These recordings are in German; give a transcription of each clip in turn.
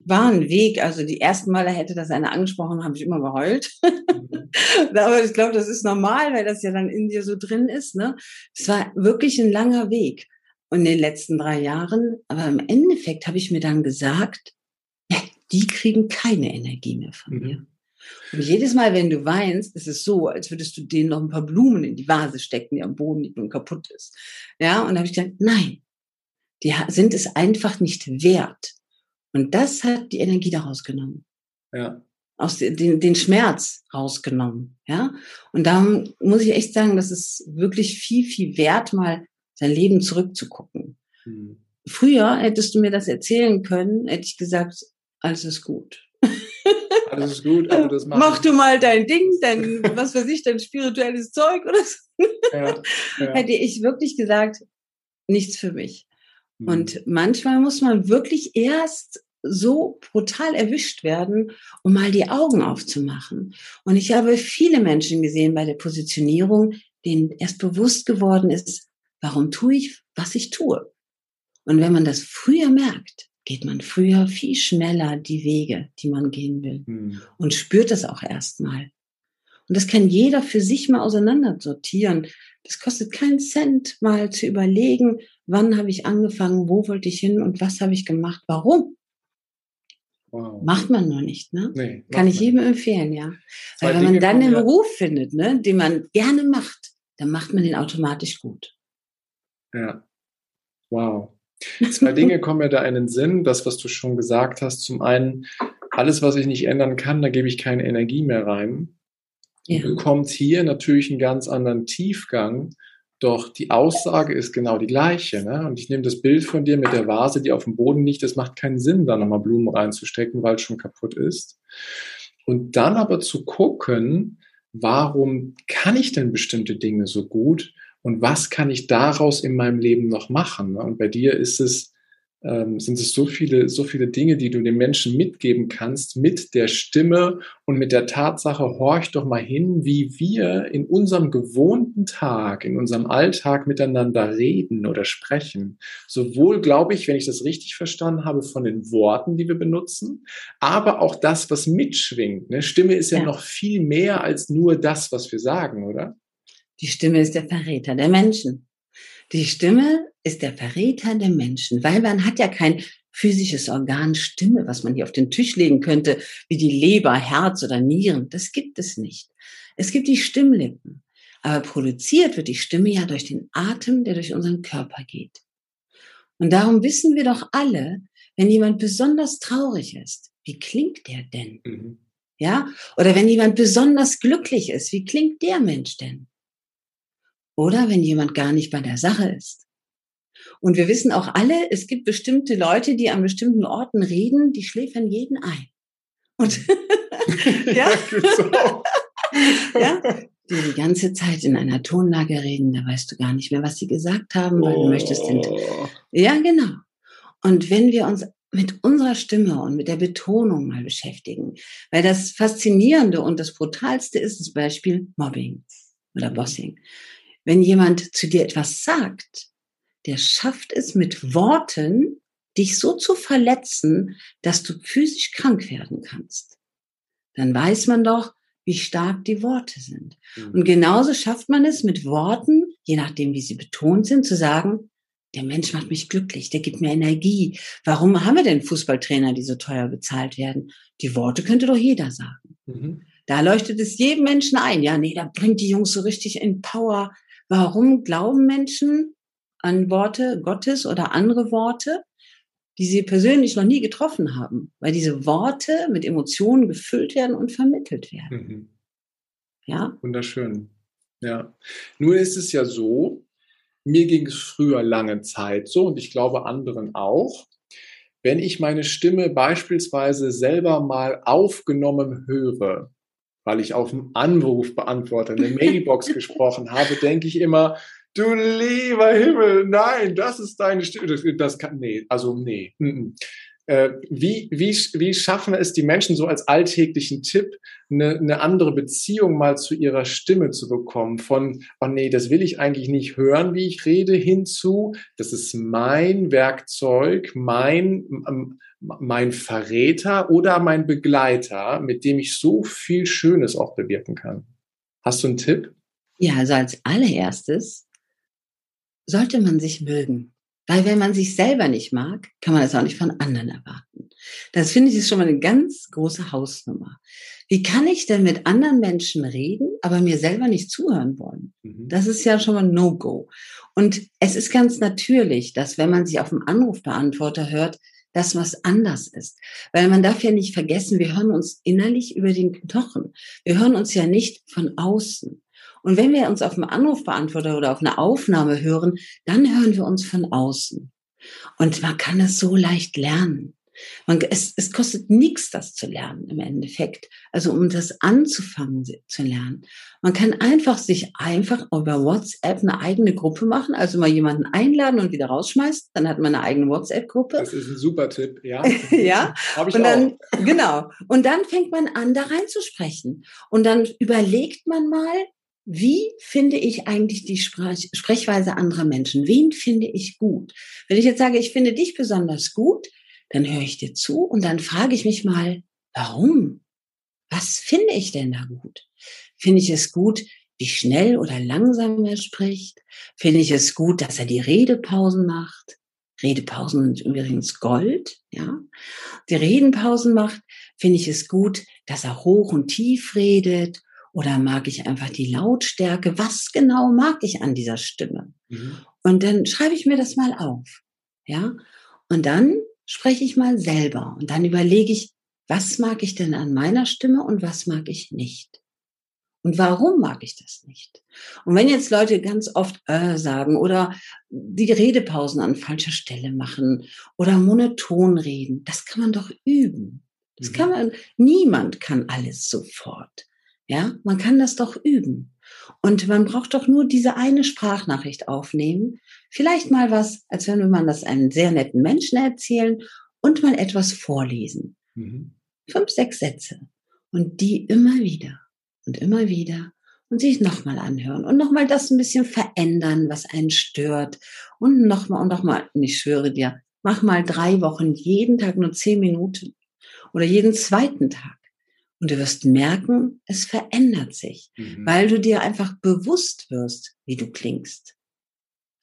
war ein Weg. Also die ersten Male hätte das einer angesprochen, habe ich immer geheult. Aber ich glaube, das ist normal, weil das ja dann in dir so drin ist. Ne? Es war wirklich ein langer Weg. Und in den letzten drei Jahren, aber im Endeffekt habe ich mir dann gesagt, die kriegen keine Energie mehr von mhm. mir. Und jedes Mal, wenn du weinst, ist es so, als würdest du denen noch ein paar Blumen in die Vase stecken, die am Boden liegt und kaputt ist. Ja, und da habe ich gesagt, nein, die sind es einfach nicht wert. Und das hat die Energie daraus genommen. Ja. Aus den, den Schmerz rausgenommen. Ja. Und da muss ich echt sagen, das ist wirklich viel, viel wert, mal sein Leben zurückzugucken. Mhm. Früher hättest du mir das erzählen können, hätte ich gesagt, alles ist gut. Alles ist gut, aber das macht. Mach du mal dein Ding, dein, was weiß ich, dein spirituelles Zeug oder so. Ja, ja. Hätte ich wirklich gesagt, nichts für mich. Mhm. Und manchmal muss man wirklich erst so brutal erwischt werden, um mal die Augen aufzumachen. Und ich habe viele Menschen gesehen bei der Positionierung, denen erst bewusst geworden ist, warum tue ich, was ich tue. Und wenn man das früher merkt, geht man früher viel schneller die Wege, die man gehen will hm. und spürt das auch erstmal. Und das kann jeder für sich mal auseinander sortieren. Das kostet keinen Cent, mal zu überlegen, wann habe ich angefangen, wo wollte ich hin und was habe ich gemacht, warum. Wow. Macht man nur nicht, ne? Nee, Kann ich jedem empfehlen, ja. Weil wenn man dann einen ja. Beruf findet, ne, den man gerne macht, dann macht man den automatisch gut. Ja. Wow. Zwei Dinge kommen mir da in den Sinn. Das, was du schon gesagt hast. Zum einen, alles, was ich nicht ändern kann, da gebe ich keine Energie mehr rein. Ja. Bekommt hier natürlich einen ganz anderen Tiefgang. Doch die Aussage ist genau die gleiche. Ne? Und ich nehme das Bild von dir mit der Vase, die auf dem Boden liegt. Es macht keinen Sinn, da nochmal Blumen reinzustecken, weil es schon kaputt ist. Und dann aber zu gucken, warum kann ich denn bestimmte Dinge so gut? und was kann ich daraus in meinem Leben noch machen? Ne? Und bei dir ist es, ähm, sind es so viele, so viele Dinge, die du den Menschen mitgeben kannst mit der Stimme und mit der Tatsache, horch doch mal hin, wie wir in unserem gewohnten Tag, in unserem Alltag miteinander reden oder sprechen. Sowohl, glaube ich, wenn ich das richtig verstanden habe, von den Worten, die wir benutzen, aber auch das, was mitschwingt. Ne? Stimme ist ja, ja noch viel mehr als nur das, was wir sagen, oder? Die Stimme ist der Verräter der Menschen. Die Stimme ist der Verräter der Menschen, weil man hat ja kein physisches Organ Stimme, was man hier auf den Tisch legen könnte, wie die Leber, Herz oder Nieren. Das gibt es nicht. Es gibt die Stimmlippen. Aber produziert wird die Stimme ja durch den Atem, der durch unseren Körper geht. Und darum wissen wir doch alle, wenn jemand besonders traurig ist, wie klingt der denn? Mhm. Ja? Oder wenn jemand besonders glücklich ist, wie klingt der Mensch denn? Oder wenn jemand gar nicht bei der Sache ist. Und wir wissen auch alle, es gibt bestimmte Leute, die an bestimmten Orten reden, die schläfern jeden ein. Und ja, ja, die die ganze Zeit in einer Tonlage reden, da weißt du gar nicht mehr, was sie gesagt haben, weil oh. du möchtest den. Oh. Ja, genau. Und wenn wir uns mit unserer Stimme und mit der Betonung mal beschäftigen, weil das Faszinierende und das Brutalste ist das Beispiel Mobbing oder Bossing. Wenn jemand zu dir etwas sagt, der schafft es mit Worten, dich so zu verletzen, dass du physisch krank werden kannst. Dann weiß man doch, wie stark die Worte sind. Mhm. Und genauso schafft man es mit Worten, je nachdem, wie sie betont sind, zu sagen, der Mensch macht mich glücklich, der gibt mir Energie. Warum haben wir denn Fußballtrainer, die so teuer bezahlt werden? Die Worte könnte doch jeder sagen. Mhm. Da leuchtet es jedem Menschen ein. Ja, nee, da bringt die Jungs so richtig in Power. Warum glauben Menschen an Worte Gottes oder andere Worte, die sie persönlich noch nie getroffen haben? Weil diese Worte mit Emotionen gefüllt werden und vermittelt werden. Mhm. Ja. Wunderschön. Ja. Nur ist es ja so, mir ging es früher lange Zeit so und ich glaube anderen auch. Wenn ich meine Stimme beispielsweise selber mal aufgenommen höre, weil ich auf dem Anrufbeantworter eine Mailbox gesprochen habe, denke ich immer, du lieber Himmel, nein, das ist deine Stimme. Das, kann, nee, also nee. Äh, wie, wie, wie schaffen es die Menschen so als alltäglichen Tipp, eine, eine andere Beziehung mal zu ihrer Stimme zu bekommen? Von, oh nee, das will ich eigentlich nicht hören, wie ich rede, hinzu, das ist mein Werkzeug, mein, mein Verräter oder mein Begleiter, mit dem ich so viel Schönes auch bewirken kann. Hast du einen Tipp? Ja, also als allererstes sollte man sich mögen. Weil wenn man sich selber nicht mag, kann man das auch nicht von anderen erwarten. Das finde ich ist schon mal eine ganz große Hausnummer. Wie kann ich denn mit anderen Menschen reden, aber mir selber nicht zuhören wollen? Mhm. Das ist ja schon mal No-Go. Und es ist ganz natürlich, dass wenn man sich auf dem Anrufbeantworter hört, das was anders ist. Weil man darf ja nicht vergessen, wir hören uns innerlich über den Knochen. Wir hören uns ja nicht von außen. Und wenn wir uns auf einen Anrufbeantworter oder auf eine Aufnahme hören, dann hören wir uns von außen. Und man kann es so leicht lernen. Man, es, es kostet nichts, das zu lernen im Endeffekt. Also um das anzufangen zu lernen. Man kann einfach sich einfach über WhatsApp eine eigene Gruppe machen, also mal jemanden einladen und wieder rausschmeißt. Dann hat man eine eigene WhatsApp-Gruppe. Das ist ein super Tipp, ja. ja. Habe ich und dann, auch. Genau. Und dann fängt man an, da reinzusprechen. Und dann überlegt man mal, wie finde ich eigentlich die Sprech Sprechweise anderer Menschen? Wen finde ich gut? Wenn ich jetzt sage, ich finde dich besonders gut, dann höre ich dir zu und dann frage ich mich mal, warum? Was finde ich denn da gut? Finde ich es gut, wie schnell oder langsam er spricht? Finde ich es gut, dass er die Redepausen macht? Redepausen sind übrigens Gold, ja. Die Redenpausen macht, finde ich es gut, dass er hoch und tief redet oder mag ich einfach die Lautstärke? Was genau mag ich an dieser Stimme? Mhm. Und dann schreibe ich mir das mal auf. Ja. Und dann spreche ich mal selber und dann überlege ich, was mag ich denn an meiner Stimme und was mag ich nicht? Und warum mag ich das nicht? Und wenn jetzt Leute ganz oft äh sagen oder die Redepausen an falscher Stelle machen oder monoton reden, das kann man doch üben. Das mhm. kann man, niemand kann alles sofort. Ja, man kann das doch üben. Und man braucht doch nur diese eine Sprachnachricht aufnehmen. Vielleicht mal was, als wenn man das einem sehr netten Menschen erzählen und mal etwas vorlesen. Mhm. Fünf, sechs Sätze. Und die immer wieder und immer wieder und sich nochmal anhören und nochmal das ein bisschen verändern, was einen stört. Und nochmal und nochmal. Und ich schwöre dir, mach mal drei Wochen jeden Tag nur zehn Minuten oder jeden zweiten Tag. Und du wirst merken, es verändert sich, mhm. weil du dir einfach bewusst wirst, wie du klingst.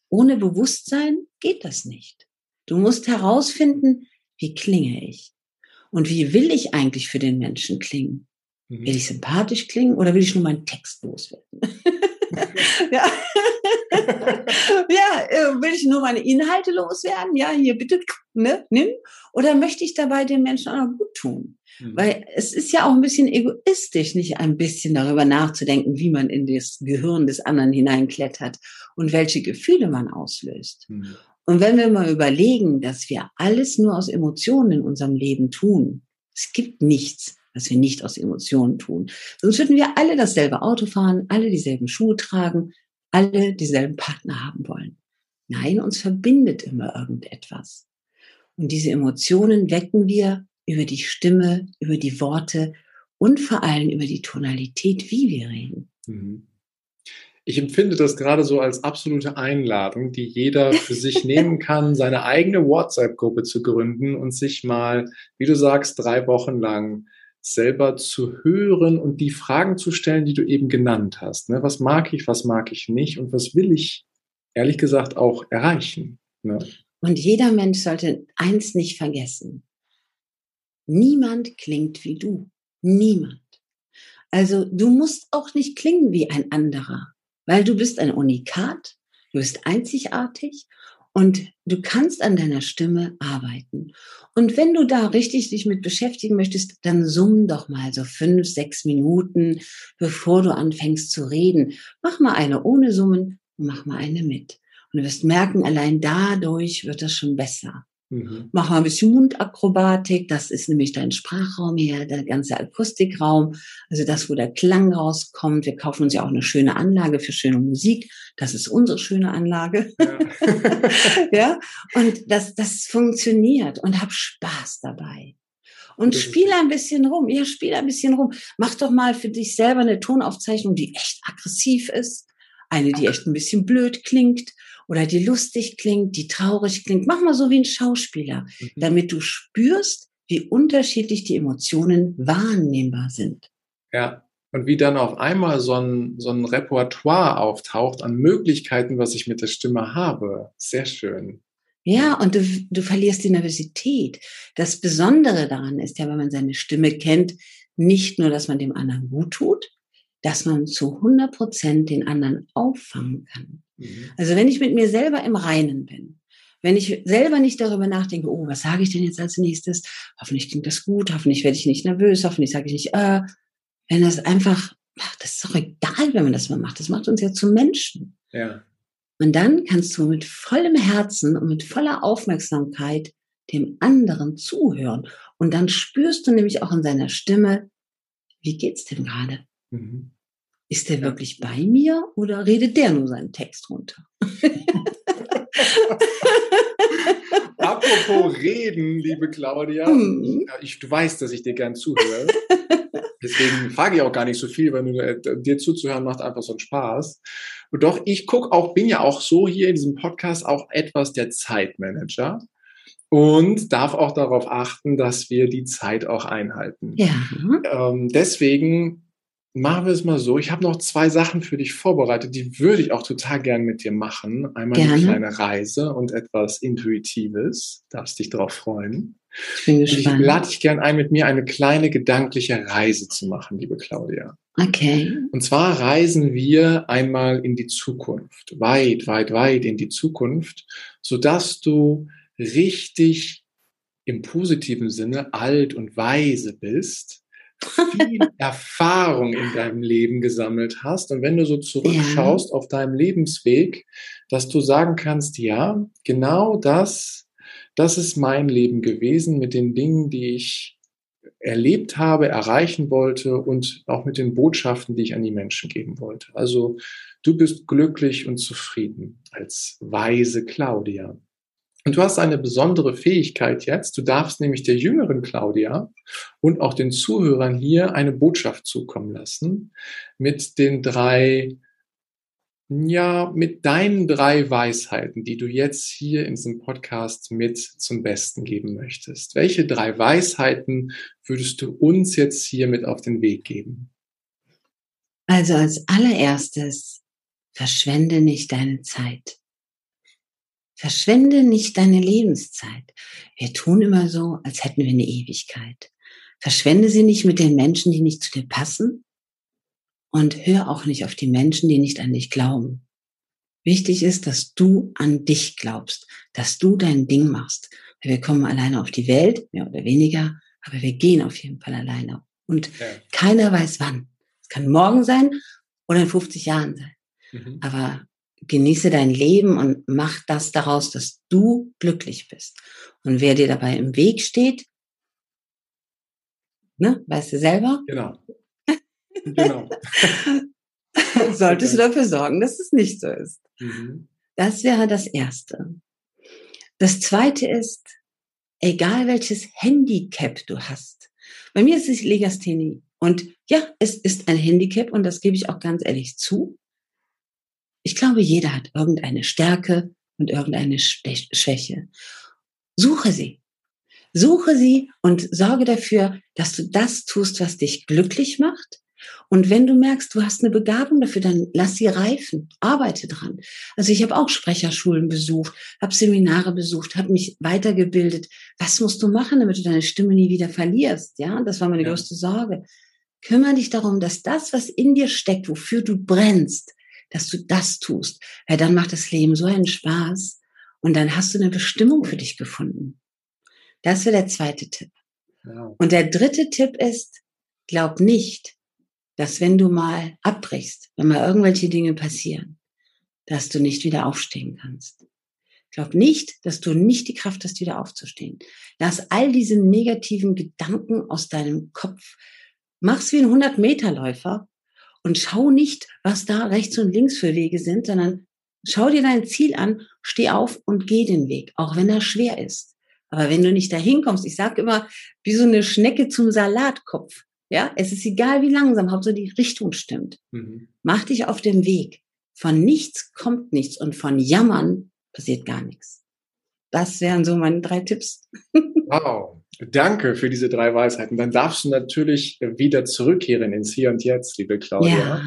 Ohne Bewusstsein geht das nicht. Du musst herausfinden, wie klinge ich? Und wie will ich eigentlich für den Menschen klingen? Mhm. Will ich sympathisch klingen oder will ich nur meinen Text loswerden? ja. ja, äh, will ich nur meine Inhalte loswerden? Ja, hier bitte, ne, nimm. Oder möchte ich dabei den Menschen auch noch gut tun? Mhm. Weil es ist ja auch ein bisschen egoistisch, nicht ein bisschen darüber nachzudenken, wie man in das Gehirn des anderen hineinklettert und welche Gefühle man auslöst. Mhm. Und wenn wir mal überlegen, dass wir alles nur aus Emotionen in unserem Leben tun, es gibt nichts, was wir nicht aus Emotionen tun. Sonst würden wir alle dasselbe Auto fahren, alle dieselben Schuhe tragen, alle dieselben Partner haben wollen. Nein, uns verbindet immer irgendetwas. Und diese Emotionen wecken wir über die Stimme, über die Worte und vor allem über die Tonalität, wie wir reden. Mhm. Ich empfinde das gerade so als absolute Einladung, die jeder für sich nehmen kann, seine eigene WhatsApp-Gruppe zu gründen und sich mal, wie du sagst, drei Wochen lang selber zu hören und die Fragen zu stellen, die du eben genannt hast. Ne? Was mag ich, was mag ich nicht und was will ich, ehrlich gesagt, auch erreichen? Ne? Und jeder Mensch sollte eins nicht vergessen. Niemand klingt wie du. Niemand. Also du musst auch nicht klingen wie ein anderer, weil du bist ein Unikat, du bist einzigartig und du kannst an deiner Stimme arbeiten. Und wenn du da richtig dich mit beschäftigen möchtest, dann summ doch mal so fünf, sechs Minuten, bevor du anfängst zu reden. Mach mal eine ohne Summen und mach mal eine mit. Und du wirst merken, allein dadurch wird das schon besser. Mhm. Mach mal ein bisschen Mundakrobatik. Das ist nämlich dein Sprachraum hier, der ganze Akustikraum. Also das, wo der Klang rauskommt. Wir kaufen uns ja auch eine schöne Anlage für schöne Musik. Das ist unsere schöne Anlage. Ja. ja? Und das, das funktioniert und hab Spaß dabei. Und spiel ein bisschen rum. Ja, spiel ein bisschen rum. Mach doch mal für dich selber eine Tonaufzeichnung, die echt aggressiv ist. Eine, die echt ein bisschen blöd klingt oder die lustig klingt, die traurig klingt. Mach mal so wie ein Schauspieler, mhm. damit du spürst, wie unterschiedlich die Emotionen wahrnehmbar sind. Ja, und wie dann auf einmal so ein, so ein Repertoire auftaucht an Möglichkeiten, was ich mit der Stimme habe. Sehr schön. Ja, und du, du verlierst die Nervosität. Das Besondere daran ist ja, wenn man seine Stimme kennt, nicht nur, dass man dem anderen gut tut, dass man zu 100 Prozent den anderen auffangen kann. Mhm. Also wenn ich mit mir selber im Reinen bin, wenn ich selber nicht darüber nachdenke, oh, was sage ich denn jetzt als nächstes? Hoffentlich klingt das gut, hoffentlich werde ich nicht nervös, hoffentlich sage ich nicht, äh, wenn das einfach, ach, das ist doch egal, wenn man das mal macht. Das macht uns ja zu Menschen. Ja. Und dann kannst du mit vollem Herzen und mit voller Aufmerksamkeit dem anderen zuhören. Und dann spürst du nämlich auch in seiner Stimme, wie geht's dem gerade? Mhm. Ist der wirklich bei mir oder redet der nur seinen Text runter? Apropos reden, liebe Claudia, mhm. ich, du weißt, dass ich dir gern zuhöre. Deswegen frage ich auch gar nicht so viel, weil nur, äh, dir zuzuhören macht einfach so einen Spaß. Und doch, ich gucke auch, bin ja auch so hier in diesem Podcast auch etwas der Zeitmanager und darf auch darauf achten, dass wir die Zeit auch einhalten. Ja. Ähm, deswegen machen wir es mal so. Ich habe noch zwei Sachen für dich vorbereitet, die würde ich auch total gern mit dir machen. Einmal Gerne. eine kleine Reise und etwas Intuitives. Darfst dich darauf freuen. Ich bin gespannt. Und ich lade dich gern ein, mit mir eine kleine gedankliche Reise zu machen, liebe Claudia. Okay. Und zwar reisen wir einmal in die Zukunft, weit, weit, weit in die Zukunft, sodass du richtig im positiven Sinne alt und weise bist viel Erfahrung in deinem Leben gesammelt hast und wenn du so zurückschaust ja. auf deinem Lebensweg, dass du sagen kannst, ja, genau das, das ist mein Leben gewesen mit den Dingen, die ich erlebt habe, erreichen wollte und auch mit den Botschaften, die ich an die Menschen geben wollte. Also du bist glücklich und zufrieden als weise Claudia. Und du hast eine besondere Fähigkeit jetzt. Du darfst nämlich der jüngeren Claudia und auch den Zuhörern hier eine Botschaft zukommen lassen mit den drei, ja, mit deinen drei Weisheiten, die du jetzt hier in diesem Podcast mit zum Besten geben möchtest. Welche drei Weisheiten würdest du uns jetzt hier mit auf den Weg geben? Also als allererstes, verschwende nicht deine Zeit. Verschwende nicht deine Lebenszeit. Wir tun immer so, als hätten wir eine Ewigkeit. Verschwende sie nicht mit den Menschen, die nicht zu dir passen. Und hör auch nicht auf die Menschen, die nicht an dich glauben. Wichtig ist, dass du an dich glaubst, dass du dein Ding machst. Wir kommen alleine auf die Welt, mehr oder weniger, aber wir gehen auf jeden Fall alleine. Und ja. keiner weiß wann. Es kann morgen sein oder in 50 Jahren sein. Mhm. Aber genieße dein Leben und mach das daraus, dass du glücklich bist. Und wer dir dabei im Weg steht, ne, weißt du selber? Genau. Genau. Solltest du dafür sorgen, dass es nicht so ist. Mhm. Das wäre das Erste. Das Zweite ist, egal welches Handicap du hast. Bei mir ist es Legasthenie. Und ja, es ist ein Handicap und das gebe ich auch ganz ehrlich zu. Ich glaube, jeder hat irgendeine Stärke und irgendeine Schwäche. Suche sie. Suche sie und sorge dafür, dass du das tust, was dich glücklich macht. Und wenn du merkst, du hast eine Begabung dafür, dann lass sie reifen, arbeite dran. Also ich habe auch Sprecherschulen besucht, habe Seminare besucht, habe mich weitergebildet. Was musst du machen, damit du deine Stimme nie wieder verlierst? Ja, das war meine ja. größte Sorge. Kümmere dich darum, dass das, was in dir steckt, wofür du brennst, dass du das tust, weil dann macht das Leben so einen Spaß und dann hast du eine Bestimmung für dich gefunden. Das wäre der zweite Tipp. Ja. Und der dritte Tipp ist, glaub nicht, dass wenn du mal abbrichst, wenn mal irgendwelche Dinge passieren, dass du nicht wieder aufstehen kannst. Glaub nicht, dass du nicht die Kraft hast, wieder aufzustehen. Lass all diese negativen Gedanken aus deinem Kopf. Mach's wie ein 100-Meter-Läufer und schau nicht, was da rechts und links für Wege sind, sondern schau dir dein Ziel an, steh auf und geh den Weg, auch wenn er schwer ist. Aber wenn du nicht dahin kommst, ich sage immer, wie so eine Schnecke zum Salatkopf. Ja, es ist egal, wie langsam, Hauptsache die Richtung stimmt. Mhm. Mach dich auf den Weg. Von nichts kommt nichts und von Jammern passiert gar nichts. Das wären so meine drei Tipps. Wow. Danke für diese drei Weisheiten. Dann darfst du natürlich wieder zurückkehren ins Hier und Jetzt, liebe Claudia. Ja.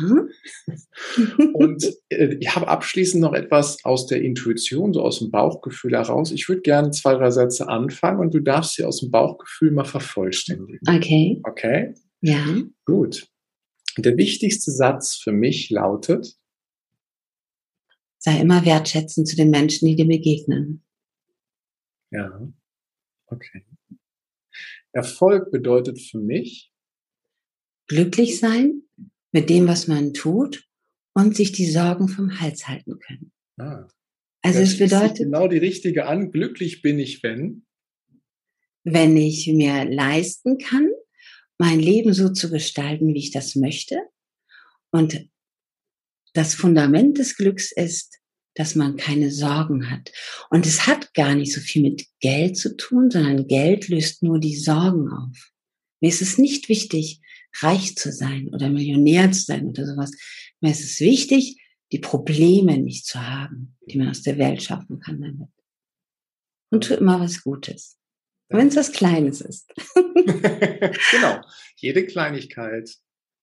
und äh, ich habe abschließend noch etwas aus der Intuition, so aus dem Bauchgefühl heraus. Ich würde gerne zwei, drei Sätze anfangen und du darfst sie aus dem Bauchgefühl mal vervollständigen. Okay. Okay? Ja. Gut. Der wichtigste Satz für mich lautet, Sei immer wertschätzend zu den Menschen, die dir begegnen. Ja, okay. Erfolg bedeutet für mich glücklich sein mit dem, was man tut und sich die Sorgen vom Hals halten können. Ah, also es bedeutet genau die richtige an. Glücklich bin ich, wenn wenn ich mir leisten kann, mein Leben so zu gestalten, wie ich das möchte und das Fundament des Glücks ist, dass man keine Sorgen hat. Und es hat gar nicht so viel mit Geld zu tun, sondern Geld löst nur die Sorgen auf. Mir ist es nicht wichtig, reich zu sein oder Millionär zu sein oder sowas. Mir ist es wichtig, die Probleme nicht zu haben, die man aus der Welt schaffen kann damit. Und tu immer was Gutes. Wenn es was Kleines ist. genau. Jede Kleinigkeit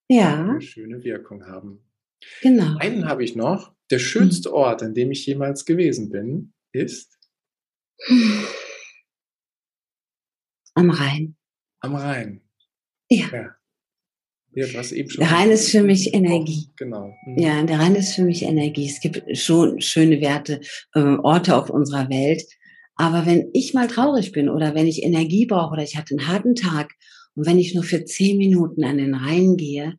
ja. eine schöne Wirkung haben. Genau. Einen habe ich noch. Der schönste mhm. Ort, an dem ich jemals gewesen bin, ist am Rhein. Am Rhein. Ja. ja. Ja, der Rhein ist für mich Energie. Genau. Mhm. Ja, der Rhein ist für mich Energie. Es gibt schon schöne Werte, äh, Orte auf unserer Welt. Aber wenn ich mal traurig bin oder wenn ich Energie brauche oder ich hatte einen harten Tag und wenn ich nur für zehn Minuten an den Rhein gehe,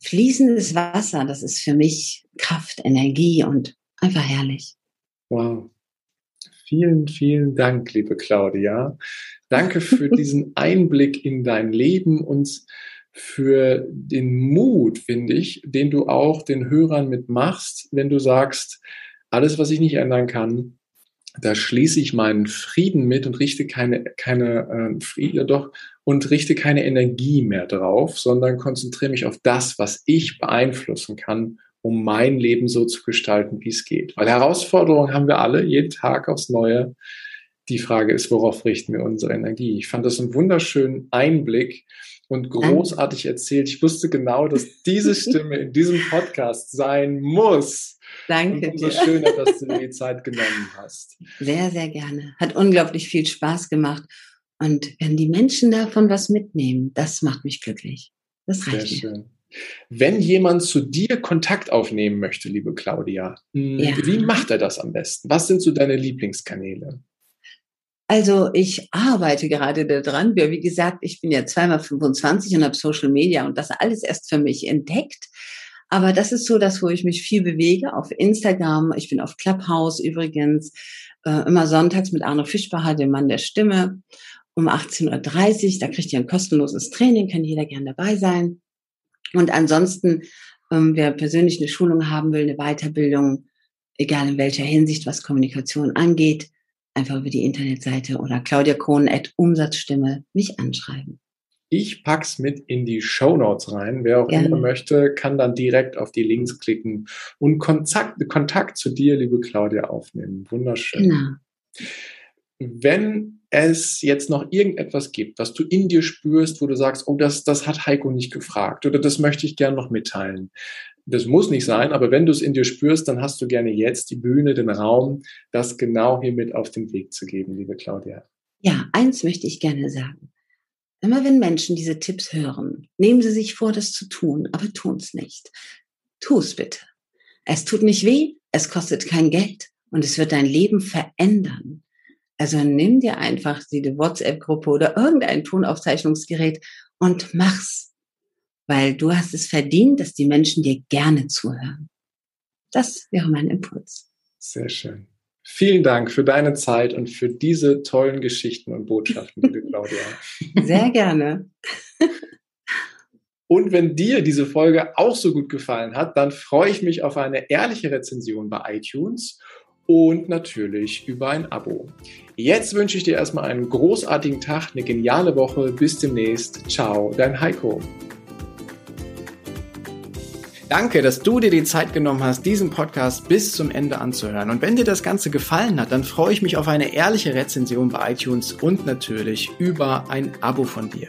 fließendes Wasser, das ist für mich Kraft, Energie und einfach herrlich. Wow. Vielen, vielen Dank, liebe Claudia. Danke für diesen Einblick in dein Leben und für den Mut, finde ich, den du auch den Hörern mitmachst, wenn du sagst, alles, was ich nicht ändern kann, da schließe ich meinen Frieden mit und richte keine, keine äh, Friede doch und richte keine Energie mehr drauf, sondern konzentriere mich auf das, was ich beeinflussen kann, um mein Leben so zu gestalten, wie es geht. Weil Herausforderungen haben wir alle, jeden Tag aufs Neue. Die Frage ist, worauf richten wir unsere Energie? Ich fand das einen wunderschönen Einblick und großartig erzählt. Ich wusste genau, dass diese Stimme in diesem Podcast sein muss. Danke. Und umso schöner, dass du dir die Zeit genommen hast. Sehr, sehr gerne. Hat unglaublich viel Spaß gemacht. Und wenn die Menschen davon was mitnehmen, das macht mich glücklich. Das reicht Sehr mir. schön. Wenn jemand zu dir Kontakt aufnehmen möchte, liebe Claudia, hm, ja. wie macht er das am besten? Was sind so deine Lieblingskanäle? Also ich arbeite gerade daran. Wie gesagt, ich bin ja zweimal 25 und habe Social Media und das alles erst für mich entdeckt. Aber das ist so das, wo ich mich viel bewege. Auf Instagram, ich bin auf Clubhouse übrigens, äh, immer sonntags mit Arno Fischbacher, dem Mann der Stimme, um 18.30 Uhr. Da kriegt ihr ein kostenloses Training, kann jeder gern dabei sein. Und ansonsten, ähm, wer persönlich eine Schulung haben will, eine Weiterbildung, egal in welcher Hinsicht, was Kommunikation angeht, einfach über die Internetseite oder Claudia Kohn at Umsatzstimme mich anschreiben. Ich pack's mit in die Show Notes rein. Wer auch Gerne. immer möchte, kann dann direkt auf die Links klicken und Kontakt, Kontakt zu dir, liebe Claudia, aufnehmen. Wunderschön. Genau. Wenn es jetzt noch irgendetwas gibt, was du in dir spürst, wo du sagst, oh, das, das hat Heiko nicht gefragt oder das möchte ich gerne noch mitteilen. Das muss nicht sein, aber wenn du es in dir spürst, dann hast du gerne jetzt die Bühne, den Raum, das genau hier mit auf den Weg zu geben, liebe Claudia. Ja, eins möchte ich gerne sagen. Immer wenn Menschen diese Tipps hören, nehmen sie sich vor, das zu tun, aber tun es nicht. Tu es bitte. Es tut nicht weh, es kostet kein Geld und es wird dein Leben verändern. Also nimm dir einfach die WhatsApp-Gruppe oder irgendein Tonaufzeichnungsgerät und mach's. Weil du hast es verdient, dass die Menschen dir gerne zuhören. Das wäre mein Impuls. Sehr schön. Vielen Dank für deine Zeit und für diese tollen Geschichten und Botschaften, liebe Claudia. Sehr gerne. Und wenn dir diese Folge auch so gut gefallen hat, dann freue ich mich auf eine ehrliche Rezension bei iTunes und natürlich über ein Abo. Jetzt wünsche ich dir erstmal einen großartigen Tag, eine geniale Woche. Bis demnächst. Ciao, dein Heiko. Danke, dass du dir die Zeit genommen hast, diesen Podcast bis zum Ende anzuhören. Und wenn dir das Ganze gefallen hat, dann freue ich mich auf eine ehrliche Rezension bei iTunes und natürlich über ein Abo von dir.